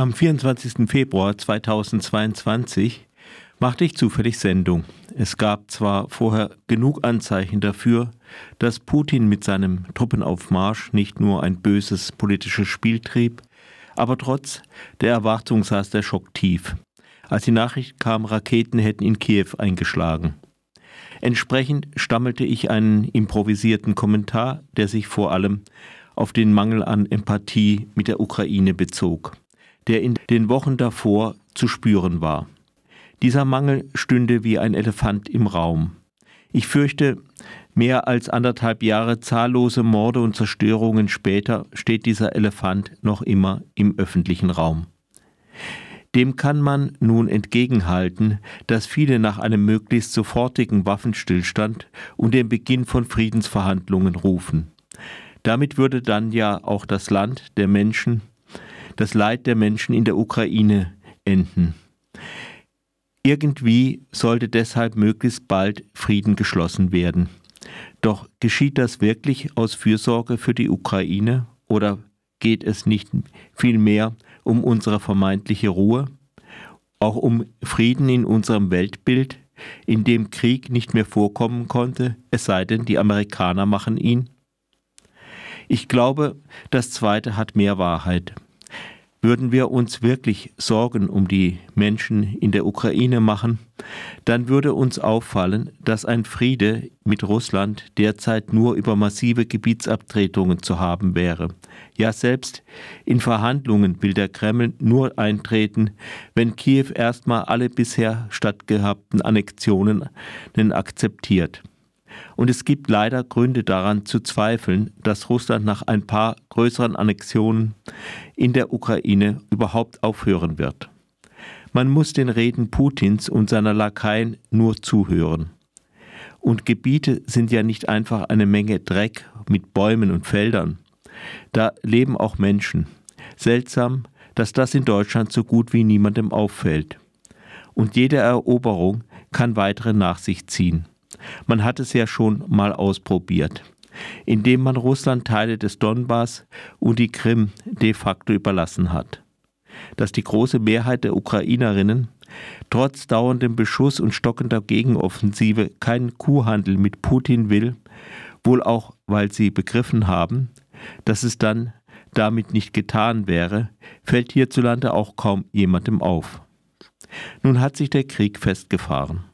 Am 24. Februar 2022 machte ich zufällig Sendung. Es gab zwar vorher genug Anzeichen dafür, dass Putin mit seinem Truppenaufmarsch nicht nur ein böses politisches Spiel trieb, aber trotz der Erwartung saß der Schock tief. Als die Nachricht kam, Raketen hätten in Kiew eingeschlagen. Entsprechend stammelte ich einen improvisierten Kommentar, der sich vor allem auf den Mangel an Empathie mit der Ukraine bezog, der in den Wochen davor zu spüren war. Dieser Mangel stünde wie ein Elefant im Raum. Ich fürchte, mehr als anderthalb Jahre zahllose Morde und Zerstörungen später steht dieser Elefant noch immer im öffentlichen Raum. Dem kann man nun entgegenhalten, dass viele nach einem möglichst sofortigen Waffenstillstand und dem Beginn von Friedensverhandlungen rufen. Damit würde dann ja auch das Land der Menschen, das Leid der Menschen in der Ukraine enden. Irgendwie sollte deshalb möglichst bald Frieden geschlossen werden. Doch geschieht das wirklich aus Fürsorge für die Ukraine oder geht es nicht vielmehr um unsere vermeintliche Ruhe, auch um Frieden in unserem Weltbild, in dem Krieg nicht mehr vorkommen konnte, es sei denn, die Amerikaner machen ihn? Ich glaube, das Zweite hat mehr Wahrheit. Würden wir uns wirklich Sorgen um die Menschen in der Ukraine machen, dann würde uns auffallen, dass ein Friede mit Russland derzeit nur über massive Gebietsabtretungen zu haben wäre. Ja, selbst in Verhandlungen will der Kreml nur eintreten, wenn Kiew erstmal alle bisher stattgehabten Annexionen akzeptiert. Und es gibt leider Gründe daran zu zweifeln, dass Russland nach ein paar größeren Annexionen in der Ukraine überhaupt aufhören wird. Man muss den Reden Putins und seiner Lakaien nur zuhören. Und Gebiete sind ja nicht einfach eine Menge Dreck mit Bäumen und Feldern. Da leben auch Menschen. Seltsam, dass das in Deutschland so gut wie niemandem auffällt. Und jede Eroberung kann weitere nach sich ziehen. Man hat es ja schon mal ausprobiert, indem man Russland Teile des Donbass und die Krim de facto überlassen hat. Dass die große Mehrheit der Ukrainerinnen trotz dauerndem Beschuss und stockender Gegenoffensive keinen Kuhhandel mit Putin will, wohl auch weil sie begriffen haben, dass es dann damit nicht getan wäre, fällt hierzulande auch kaum jemandem auf. Nun hat sich der Krieg festgefahren.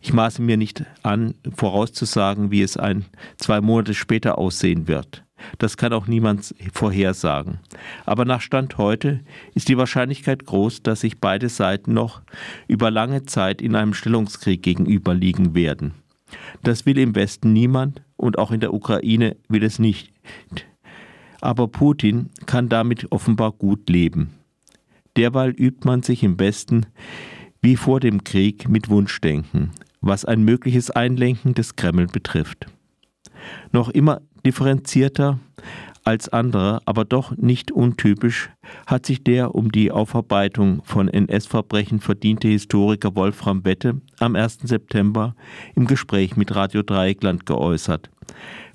Ich maße mir nicht an, vorauszusagen, wie es ein, zwei Monate später aussehen wird. Das kann auch niemand vorhersagen. Aber nach Stand heute ist die Wahrscheinlichkeit groß, dass sich beide Seiten noch über lange Zeit in einem Stellungskrieg gegenüberliegen werden. Das will im Westen niemand und auch in der Ukraine will es nicht. Aber Putin kann damit offenbar gut leben. Derweil übt man sich im Westen wie vor dem Krieg mit Wunschdenken, was ein mögliches Einlenken des Kreml betrifft. Noch immer differenzierter als andere, aber doch nicht untypisch, hat sich der um die Aufarbeitung von NS-Verbrechen verdiente Historiker Wolfram Wette am 1. September im Gespräch mit Radio Dreieckland geäußert.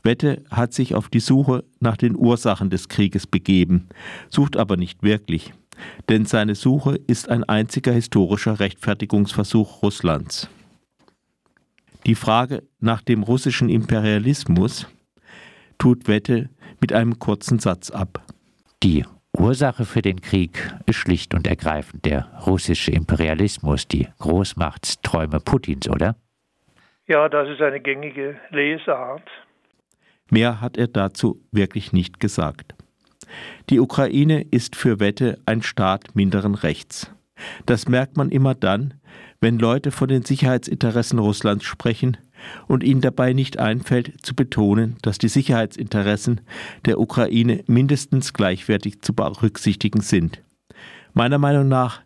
Wette hat sich auf die Suche nach den Ursachen des Krieges begeben, sucht aber nicht wirklich denn seine Suche ist ein einziger historischer Rechtfertigungsversuch Russlands. Die Frage nach dem russischen Imperialismus tut Wette mit einem kurzen Satz ab. Die Ursache für den Krieg ist schlicht und ergreifend der russische Imperialismus, die Großmachtsträume Putins, oder? Ja, das ist eine gängige Lesart. Mehr hat er dazu wirklich nicht gesagt. Die Ukraine ist für Wette ein Staat minderen Rechts. Das merkt man immer dann, wenn Leute von den Sicherheitsinteressen Russlands sprechen und ihnen dabei nicht einfällt zu betonen, dass die Sicherheitsinteressen der Ukraine mindestens gleichwertig zu berücksichtigen sind. Meiner Meinung nach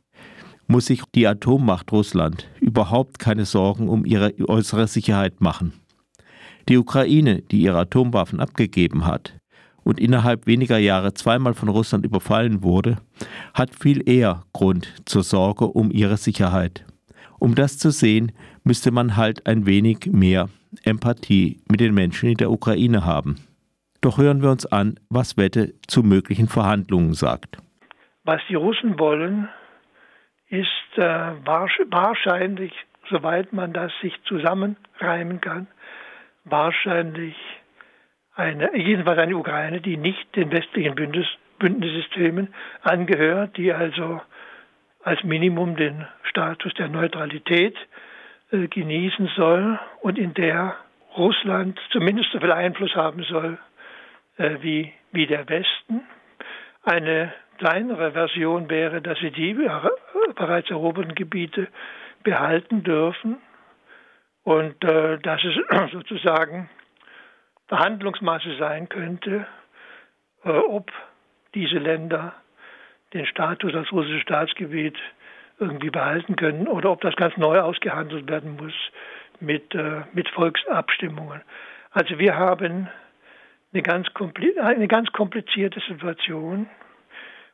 muss sich die Atommacht Russland überhaupt keine Sorgen um ihre äußere Sicherheit machen. Die Ukraine, die ihre Atomwaffen abgegeben hat, und innerhalb weniger Jahre zweimal von Russland überfallen wurde, hat viel eher Grund zur Sorge um ihre Sicherheit. Um das zu sehen, müsste man halt ein wenig mehr Empathie mit den Menschen in der Ukraine haben. Doch hören wir uns an, was Wette zu möglichen Verhandlungen sagt. Was die Russen wollen, ist äh, wahrscheinlich, soweit man das sich zusammenreimen kann, wahrscheinlich eine, jedenfalls eine Ukraine, die nicht den westlichen Bündnis, Bündnissystemen angehört, die also als Minimum den Status der Neutralität äh, genießen soll und in der Russland zumindest so viel Einfluss haben soll äh, wie, wie der Westen. Eine kleinere Version wäre, dass sie die bereits eroberten Gebiete behalten dürfen und äh, dass es sozusagen Verhandlungsmasse sein könnte, äh, ob diese Länder den Status als russisches Staatsgebiet irgendwie behalten können oder ob das ganz neu ausgehandelt werden muss mit, äh, mit Volksabstimmungen. Also wir haben eine ganz, eine ganz komplizierte Situation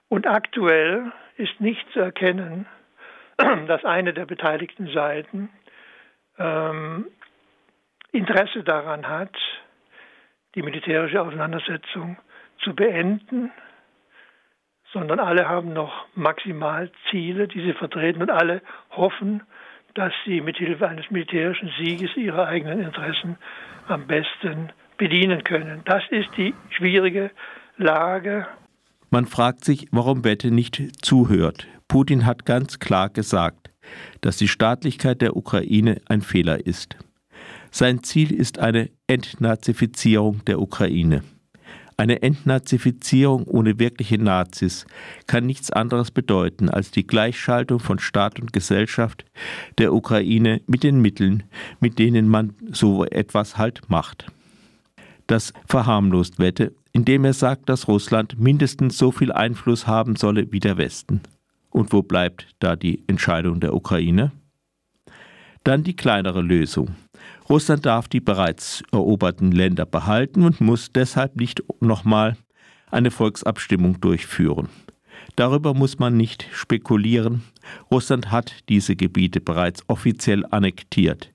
und aktuell ist nicht zu erkennen, dass eine der beteiligten Seiten ähm, Interesse daran hat, die militärische Auseinandersetzung zu beenden, sondern alle haben noch Maximalziele, die sie vertreten und alle hoffen, dass sie mit Hilfe eines militärischen Sieges ihre eigenen Interessen am besten bedienen können. Das ist die schwierige Lage. Man fragt sich, warum Wette nicht zuhört. Putin hat ganz klar gesagt, dass die Staatlichkeit der Ukraine ein Fehler ist. Sein Ziel ist eine Entnazifizierung der Ukraine. Eine Entnazifizierung ohne wirkliche Nazis kann nichts anderes bedeuten als die Gleichschaltung von Staat und Gesellschaft der Ukraine mit den Mitteln, mit denen man so etwas halt macht. Das verharmlost Wette, indem er sagt, dass Russland mindestens so viel Einfluss haben solle wie der Westen. Und wo bleibt da die Entscheidung der Ukraine? Dann die kleinere Lösung. Russland darf die bereits eroberten Länder behalten und muss deshalb nicht nochmal eine Volksabstimmung durchführen. Darüber muss man nicht spekulieren. Russland hat diese Gebiete bereits offiziell annektiert.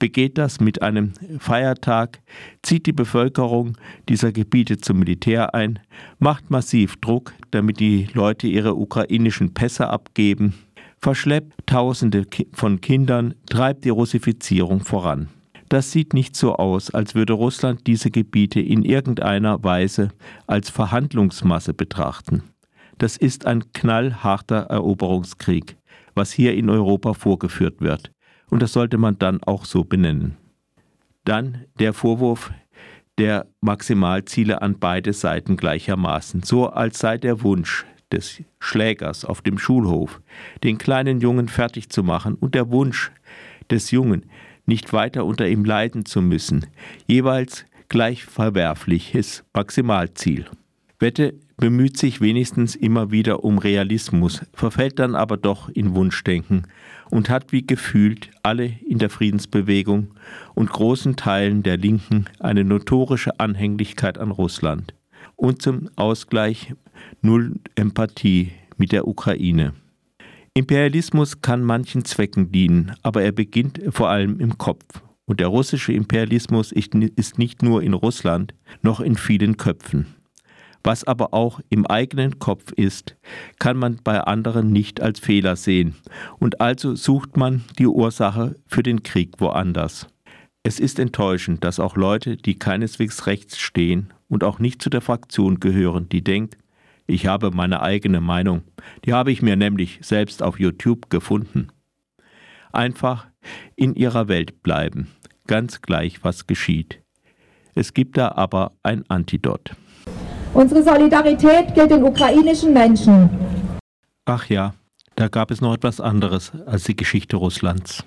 Begeht das mit einem Feiertag, zieht die Bevölkerung dieser Gebiete zum Militär ein, macht massiv Druck, damit die Leute ihre ukrainischen Pässe abgeben, verschleppt Tausende von Kindern, treibt die Russifizierung voran. Das sieht nicht so aus, als würde Russland diese Gebiete in irgendeiner Weise als Verhandlungsmasse betrachten. Das ist ein knallharter Eroberungskrieg, was hier in Europa vorgeführt wird. Und das sollte man dann auch so benennen. Dann der Vorwurf der Maximalziele an beide Seiten gleichermaßen, so als sei der Wunsch des Schlägers auf dem Schulhof, den kleinen Jungen fertig zu machen und der Wunsch des Jungen, nicht weiter unter ihm leiden zu müssen, jeweils gleich verwerfliches Maximalziel. Wette bemüht sich wenigstens immer wieder um Realismus, verfällt dann aber doch in Wunschdenken und hat wie gefühlt alle in der Friedensbewegung und großen Teilen der Linken eine notorische Anhänglichkeit an Russland und zum Ausgleich null Empathie mit der Ukraine. Imperialismus kann manchen Zwecken dienen, aber er beginnt vor allem im Kopf. Und der russische Imperialismus ist nicht nur in Russland, noch in vielen Köpfen. Was aber auch im eigenen Kopf ist, kann man bei anderen nicht als Fehler sehen, und also sucht man die Ursache für den Krieg woanders. Es ist enttäuschend, dass auch Leute, die keineswegs rechts stehen und auch nicht zu der Fraktion gehören, die denkt, ich habe meine eigene Meinung. Die habe ich mir nämlich selbst auf YouTube gefunden. Einfach in ihrer Welt bleiben, ganz gleich was geschieht. Es gibt da aber ein Antidot. Unsere Solidarität gilt den ukrainischen Menschen. Ach ja, da gab es noch etwas anderes als die Geschichte Russlands.